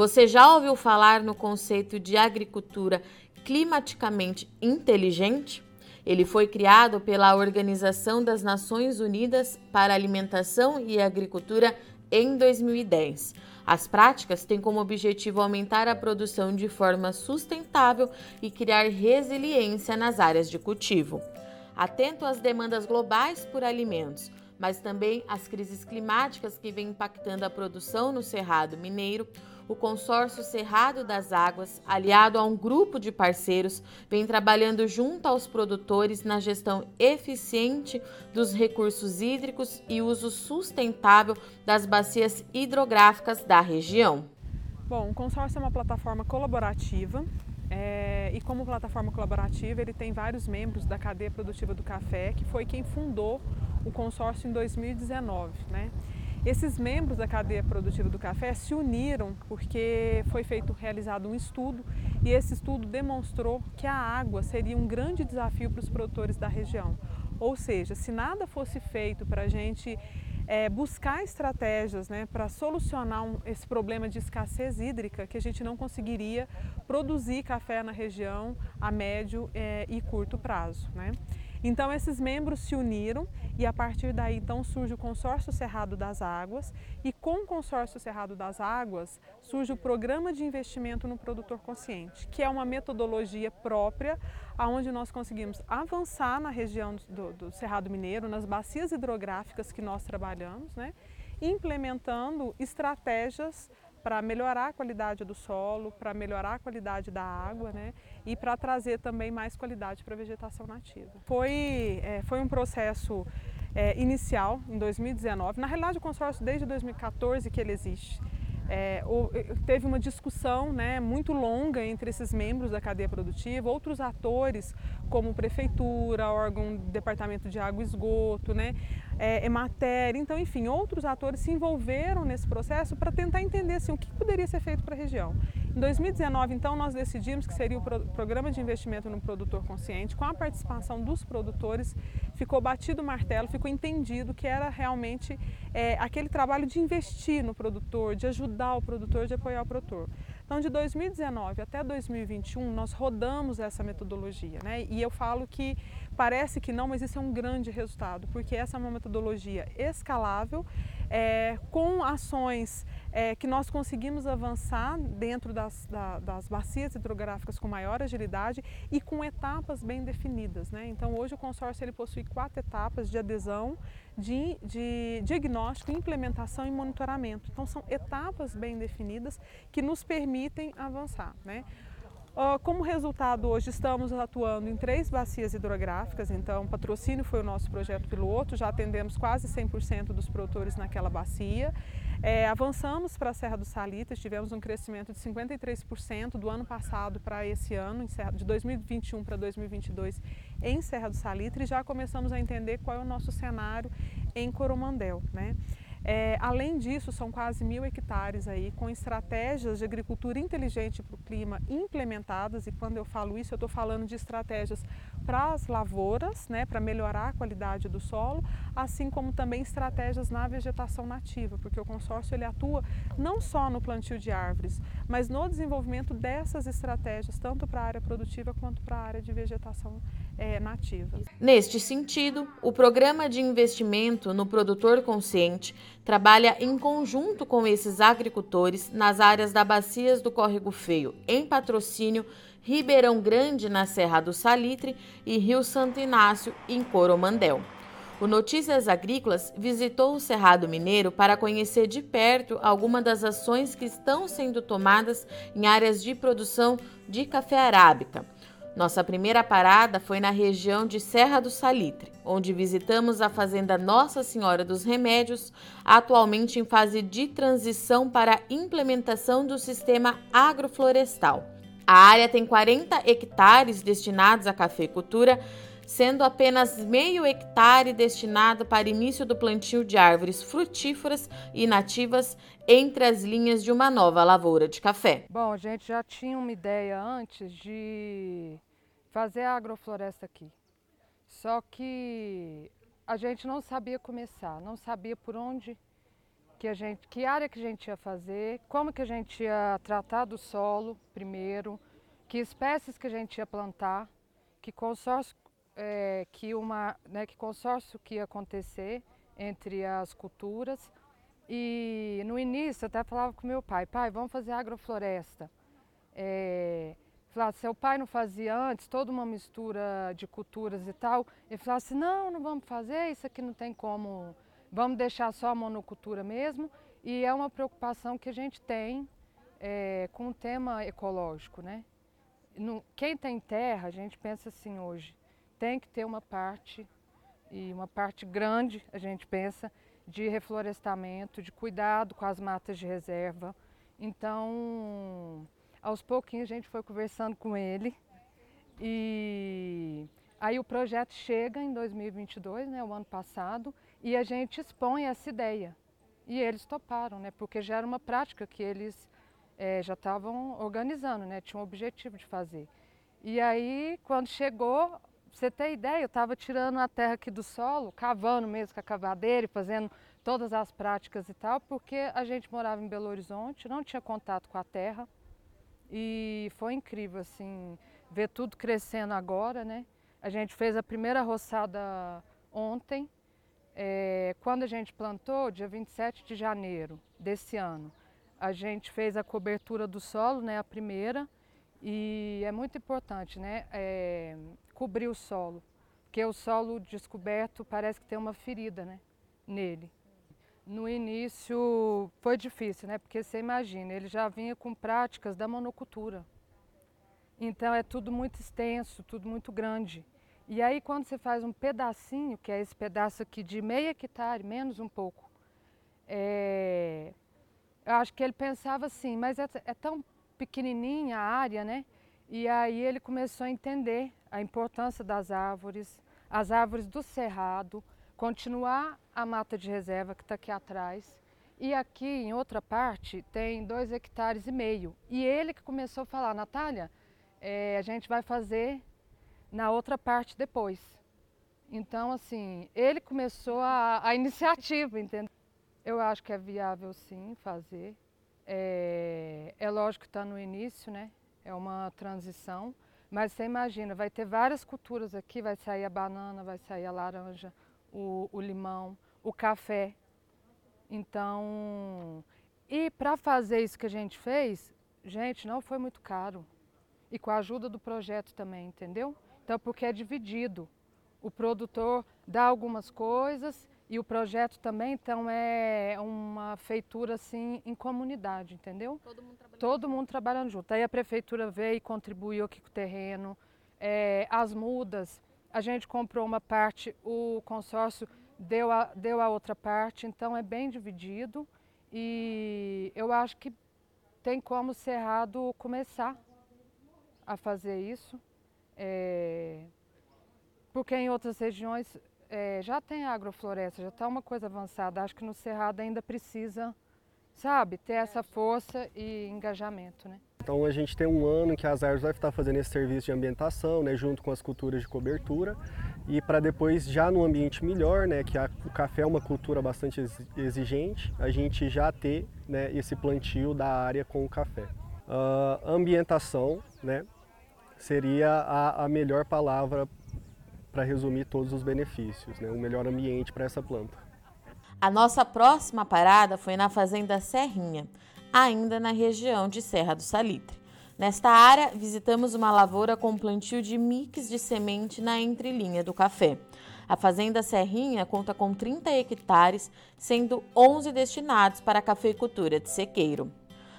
Você já ouviu falar no conceito de agricultura climaticamente inteligente? Ele foi criado pela Organização das Nações Unidas para Alimentação e Agricultura em 2010. As práticas têm como objetivo aumentar a produção de forma sustentável e criar resiliência nas áreas de cultivo. Atento às demandas globais por alimentos, mas também às crises climáticas que vêm impactando a produção no Cerrado Mineiro, o consórcio Cerrado das Águas, aliado a um grupo de parceiros, vem trabalhando junto aos produtores na gestão eficiente dos recursos hídricos e uso sustentável das bacias hidrográficas da região. Bom, o consórcio é uma plataforma colaborativa é, e como plataforma colaborativa ele tem vários membros da cadeia produtiva do café, que foi quem fundou o consórcio em 2019, né? Esses membros da cadeia produtiva do café se uniram porque foi feito realizado um estudo e esse estudo demonstrou que a água seria um grande desafio para os produtores da região. Ou seja, se nada fosse feito para a gente é, buscar estratégias né, para solucionar um, esse problema de escassez hídrica, que a gente não conseguiria produzir café na região a médio é, e curto prazo. Né? Então esses membros se uniram e a partir daí então surge o consórcio Cerrado das Águas. E com o consórcio Cerrado das Águas surge o programa de investimento no produtor consciente, que é uma metodologia própria aonde nós conseguimos avançar na região do, do Cerrado Mineiro, nas bacias hidrográficas que nós trabalhamos, né, implementando estratégias para melhorar a qualidade do solo, para melhorar a qualidade da água né, e para trazer também mais qualidade para a vegetação nativa. Foi, é, foi um processo é, inicial em 2019, na realidade o consórcio desde 2014 que ele existe. É, teve uma discussão né, muito longa entre esses membros da cadeia produtiva, outros atores como prefeitura, órgão, departamento de água e esgoto, né, é, Emater, então enfim, outros atores se envolveram nesse processo para tentar entender assim, o que poderia ser feito para a região. Em 2019, então, nós decidimos que seria o programa de investimento no produtor consciente, com a participação dos produtores, ficou batido o martelo, ficou entendido que era realmente é, aquele trabalho de investir no produtor, de ajudar o produtor, de apoiar o produtor. Então, de 2019 até 2021, nós rodamos essa metodologia, né? E eu falo que parece que não, mas isso é um grande resultado, porque essa é uma metodologia escalável, é, com ações é, que nós conseguimos avançar dentro das, da, das bacias hidrográficas com maior agilidade e com etapas bem definidas. Né? Então hoje o consórcio ele possui quatro etapas de adesão, de, de diagnóstico, implementação e monitoramento. Então são etapas bem definidas que nos permitem avançar. Né? Como resultado, hoje estamos atuando em três bacias hidrográficas, então patrocínio foi o nosso projeto piloto, já atendemos quase 100% dos produtores naquela bacia. É, avançamos para a Serra do Salitre, tivemos um crescimento de 53% do ano passado para esse ano, de 2021 para 2022 em Serra do Salitre e já começamos a entender qual é o nosso cenário em Coromandel. Né? É, além disso, são quase mil hectares aí com estratégias de agricultura inteligente para o clima implementadas. E quando eu falo isso, eu estou falando de estratégias para as lavouras, né, para melhorar a qualidade do solo, assim como também estratégias na vegetação nativa, porque o consórcio ele atua não só no plantio de árvores, mas no desenvolvimento dessas estratégias, tanto para a área produtiva quanto para a área de vegetação é, nativa. Neste sentido, o programa de investimento no produtor consciente trabalha em conjunto com esses agricultores nas áreas da Bacias do Córrego Feio, em patrocínio Ribeirão Grande, na Serra do Salitre, e Rio Santo Inácio, em Coromandel. O Notícias Agrícolas visitou o Cerrado Mineiro para conhecer de perto algumas das ações que estão sendo tomadas em áreas de produção de café arábica. Nossa primeira parada foi na região de Serra do Salitre, onde visitamos a fazenda Nossa Senhora dos Remédios, atualmente em fase de transição para a implementação do sistema agroflorestal. A área tem 40 hectares destinados à cafeicultura, sendo apenas meio hectare destinado para início do plantio de árvores frutíferas e nativas entre as linhas de uma nova lavoura de café. Bom, a gente já tinha uma ideia antes de fazer a agrofloresta aqui. Só que a gente não sabia começar, não sabia por onde que a gente, que área que a gente ia fazer, como que a gente ia tratar do solo primeiro, que espécies que a gente ia plantar, que consórcio é, que uma, né, que consórcio que ia acontecer entre as culturas. E no início eu até falava com meu pai, pai, vamos fazer agrofloresta. É, falava, seu pai não fazia antes toda uma mistura de culturas e tal. Ele falava assim, não, não vamos fazer, isso aqui não tem como Vamos deixar só a monocultura mesmo e é uma preocupação que a gente tem é, com o tema ecológico, né? No, quem tem terra, a gente pensa assim hoje, tem que ter uma parte, e uma parte grande, a gente pensa, de reflorestamento, de cuidado com as matas de reserva. Então, aos pouquinhos a gente foi conversando com ele e aí o projeto chega em 2022, né, o ano passado, e a gente expõe essa ideia. E eles toparam, né? Porque já era uma prática que eles é, já estavam organizando, né? Tinham um objetivo de fazer. E aí, quando chegou, você ter ideia, eu estava tirando a terra aqui do solo, cavando mesmo com a cavadeira e fazendo todas as práticas e tal, porque a gente morava em Belo Horizonte, não tinha contato com a terra. E foi incrível, assim, ver tudo crescendo agora, né? A gente fez a primeira roçada ontem, é, quando a gente plantou, dia 27 de janeiro desse ano, a gente fez a cobertura do solo, né, a primeira, e é muito importante né, é, cobrir o solo, porque o solo descoberto parece que tem uma ferida né, nele. No início foi difícil, né, porque você imagina, ele já vinha com práticas da monocultura. Então é tudo muito extenso, tudo muito grande. E aí quando você faz um pedacinho, que é esse pedaço aqui de meio hectare, menos um pouco, é... eu acho que ele pensava assim, mas é, é tão pequenininha a área, né? E aí ele começou a entender a importância das árvores, as árvores do cerrado, continuar a mata de reserva que está aqui atrás. E aqui em outra parte tem dois hectares e meio. E ele que começou a falar, Natália, é, a gente vai fazer na outra parte depois. Então, assim, ele começou a, a iniciativa, entendeu? Eu acho que é viável sim fazer. É, é lógico que está no início, né? É uma transição. Mas você imagina, vai ter várias culturas aqui, vai sair a banana, vai sair a laranja, o, o limão, o café. Então, e para fazer isso que a gente fez, gente, não foi muito caro. E com a ajuda do projeto também, entendeu? Então, porque é dividido. O produtor dá algumas coisas e o projeto também, então, é uma feitura assim em comunidade, entendeu? Todo mundo trabalhando, Todo mundo trabalhando junto. Aí a prefeitura veio e contribuiu aqui com o terreno. É, as mudas, a gente comprou uma parte, o consórcio deu a, deu a outra parte, então é bem dividido. E eu acho que tem como o Cerrado começar a fazer isso. É, porque em outras regiões é, já tem agrofloresta, já está uma coisa avançada. Acho que no Cerrado ainda precisa, sabe, ter essa força e engajamento, né? Então a gente tem um ano que as árvores vai estar fazendo esse serviço de ambientação, né, junto com as culturas de cobertura, e para depois já no ambiente melhor, né, que a, o café é uma cultura bastante exigente, a gente já ter né, esse plantio da área com o café. Uh, ambientação, né, seria a, a melhor palavra para resumir todos os benefícios, né? o melhor ambiente para essa planta. A nossa próxima parada foi na Fazenda Serrinha, ainda na região de Serra do Salitre. Nesta área, visitamos uma lavoura com plantio de mix de semente na entrelinha do café. A Fazenda Serrinha conta com 30 hectares, sendo 11 destinados para a cafeicultura de sequeiro.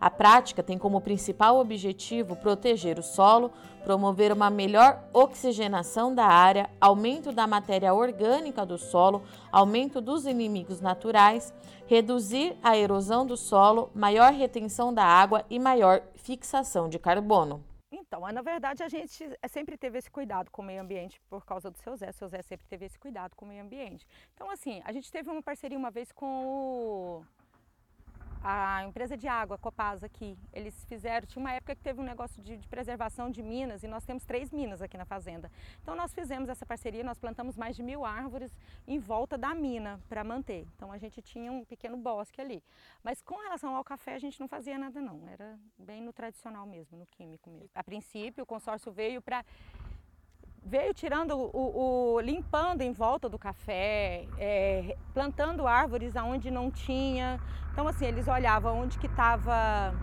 A prática tem como principal objetivo proteger o solo, promover uma melhor oxigenação da área, aumento da matéria orgânica do solo, aumento dos inimigos naturais, reduzir a erosão do solo, maior retenção da água e maior fixação de carbono. Então, na verdade, a gente sempre teve esse cuidado com o meio ambiente por causa do seu Zé. O seu Zé sempre teve esse cuidado com o meio ambiente. Então, assim, a gente teve uma parceria uma vez com o a empresa de água, Copasa aqui, eles fizeram, tinha uma época que teve um negócio de, de, preservação de minas e nós temos três minas aqui na fazenda. Então nós fizemos essa parceria, nós plantamos mais de mil árvores em volta da mina para manter. Então a gente tinha um pequeno bosque ali. Mas com relação ao café a gente não fazia nada não, era bem no tradicional mesmo, no químico mesmo. A princípio o consórcio veio para veio tirando o, o, limpando em volta do café, é, plantando árvores aonde não tinha. Então assim eles olhavam onde que estava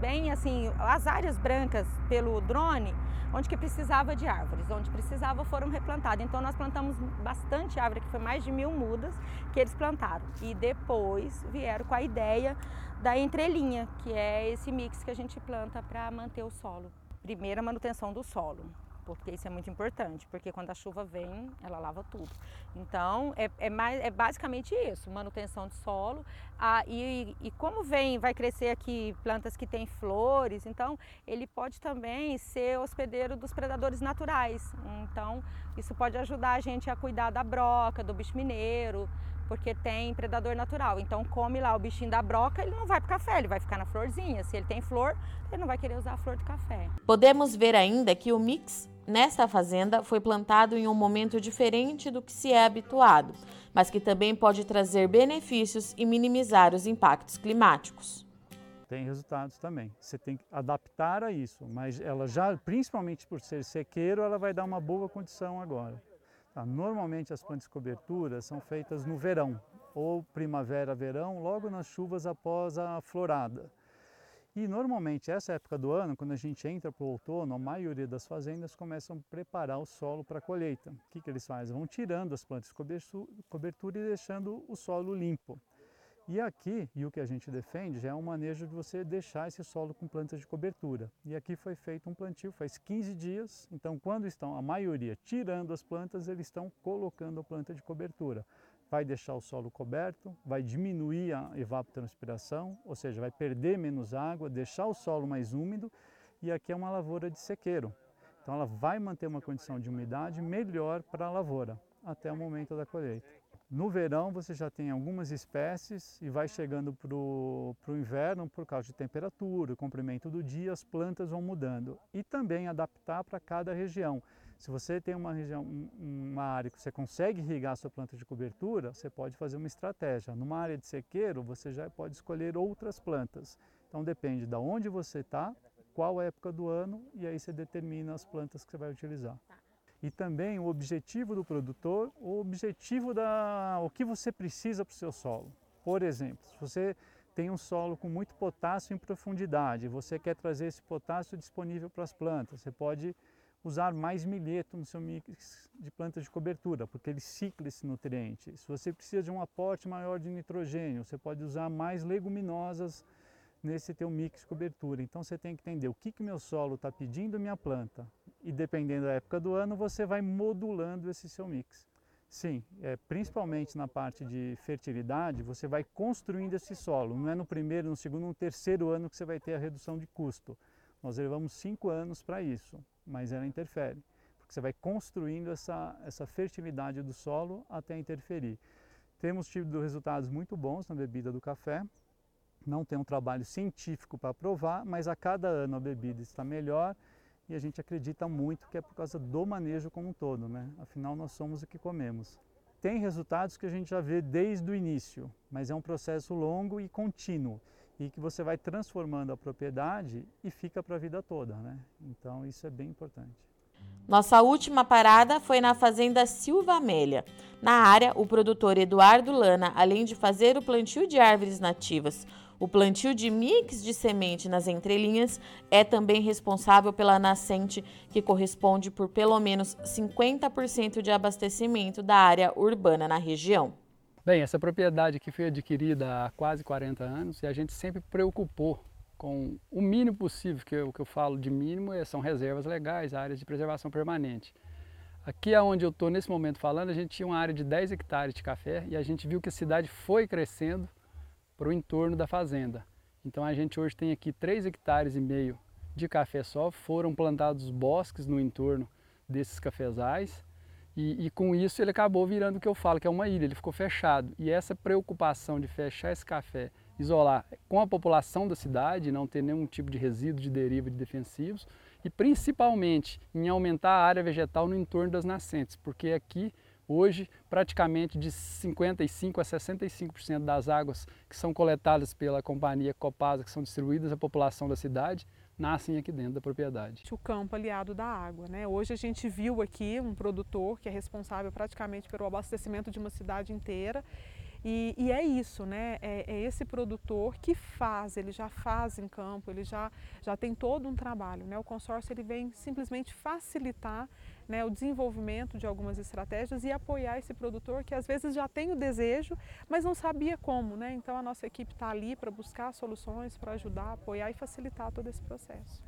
bem assim as áreas brancas pelo drone, onde que precisava de árvores, onde precisava foram replantadas. Então nós plantamos bastante árvore, que foi mais de mil mudas que eles plantaram. E depois vieram com a ideia da entrelinha, que é esse mix que a gente planta para manter o solo. Primeira manutenção do solo porque isso é muito importante, porque quando a chuva vem, ela lava tudo. Então, é, é, mais, é basicamente isso, manutenção de solo. Ah, e, e como vem, vai crescer aqui plantas que têm flores, então ele pode também ser hospedeiro dos predadores naturais. Então, isso pode ajudar a gente a cuidar da broca, do bicho mineiro, porque tem predador natural. Então come lá o bichinho da broca, ele não vai para o café, ele vai ficar na florzinha. Se ele tem flor, ele não vai querer usar a flor de café. Podemos ver ainda que o mix nesta fazenda foi plantado em um momento diferente do que se é habituado, mas que também pode trazer benefícios e minimizar os impactos climáticos. Tem resultados também. Você tem que adaptar a isso, mas ela já, principalmente por ser sequeiro, ela vai dar uma boa condição agora. Tá? Normalmente as plantas de cobertura são feitas no verão, ou primavera, verão, logo nas chuvas após a florada. E normalmente essa época do ano, quando a gente entra para o outono, a maioria das fazendas começam a preparar o solo para a colheita. O que, que eles fazem? Vão tirando as plantas de cobertura e deixando o solo limpo. E aqui, e o que a gente defende, já é um manejo de você deixar esse solo com plantas de cobertura. E aqui foi feito um plantio faz 15 dias, então quando estão a maioria tirando as plantas, eles estão colocando a planta de cobertura vai deixar o solo coberto, vai diminuir a evapotranspiração, ou seja, vai perder menos água, deixar o solo mais úmido e aqui é uma lavoura de sequeiro. Então ela vai manter uma condição de umidade melhor para a lavoura até o momento da colheita. No verão você já tem algumas espécies e vai chegando para o inverno por causa de temperatura, comprimento do dia, as plantas vão mudando. E também adaptar para cada região. Se você tem uma região, uma área que você consegue irrigar a sua planta de cobertura, você pode fazer uma estratégia. Numa área de sequeiro, você já pode escolher outras plantas. Então depende de onde você está, qual época do ano e aí você determina as plantas que você vai utilizar. E também o objetivo do produtor, o objetivo da o que você precisa para o seu solo. Por exemplo, se você tem um solo com muito potássio em profundidade, você quer trazer esse potássio disponível para as plantas, você pode usar mais milheto no seu mix de plantas de cobertura, porque ele cicla esse nutriente. Se você precisa de um aporte maior de nitrogênio, você pode usar mais leguminosas nesse teu mix de cobertura. Então você tem que entender o que, que meu solo está pedindo minha planta e dependendo da época do ano você vai modulando esse seu mix. Sim, é, principalmente na parte de fertilidade, você vai construindo esse solo. Não é no primeiro, no segundo, no terceiro ano que você vai ter a redução de custo. Nós levamos cinco anos para isso mas ela interfere, porque você vai construindo essa, essa fertilidade do solo até interferir. Temos tido resultados muito bons na bebida do café, não tem um trabalho científico para provar, mas a cada ano a bebida está melhor e a gente acredita muito que é por causa do manejo como um todo, né? Afinal, nós somos o que comemos. Tem resultados que a gente já vê desde o início, mas é um processo longo e contínuo e que você vai transformando a propriedade e fica para a vida toda, né? Então isso é bem importante. Nossa última parada foi na fazenda Silva Amélia. Na área, o produtor Eduardo Lana, além de fazer o plantio de árvores nativas, o plantio de mix de semente nas entrelinhas, é também responsável pela nascente, que corresponde por pelo menos 50% de abastecimento da área urbana na região. Bem, essa propriedade aqui foi adquirida há quase 40 anos e a gente sempre preocupou com o mínimo possível, que o que eu falo de mínimo é, são reservas legais, áreas de preservação permanente. Aqui onde eu estou nesse momento falando, a gente tinha uma área de 10 hectares de café e a gente viu que a cidade foi crescendo para o entorno da fazenda. Então a gente hoje tem aqui 3 hectares e meio de café só, foram plantados bosques no entorno desses cafezais e, e, com isso ele acabou virando o que eu falo, que é uma ilha, ele ficou fechado. E essa preocupação de fechar esse café isolar com a população da cidade, não ter nenhum tipo de resíduo de deriva de defensivos e principalmente em aumentar a área vegetal no entorno das nascentes, porque aqui hoje praticamente de 55 a 65% das águas que são coletadas pela companhia Copasa, que são distribuídas à população da cidade, nascem aqui dentro da propriedade. O campo aliado da água. Né? Hoje a gente viu aqui um produtor que é responsável praticamente pelo abastecimento de uma cidade inteira e, e, é isso, né? É, é, esse produtor que faz, ele já faz em campo, ele já, já tem todo um trabalho. Né? O consórcio ele vem simplesmente facilitar né, o desenvolvimento de algumas estratégias e apoiar esse produtor que às vezes já tem o desejo, mas não sabia como. Né? Então a nossa equipe está ali para buscar soluções, para ajudar, apoiar e facilitar todo esse processo.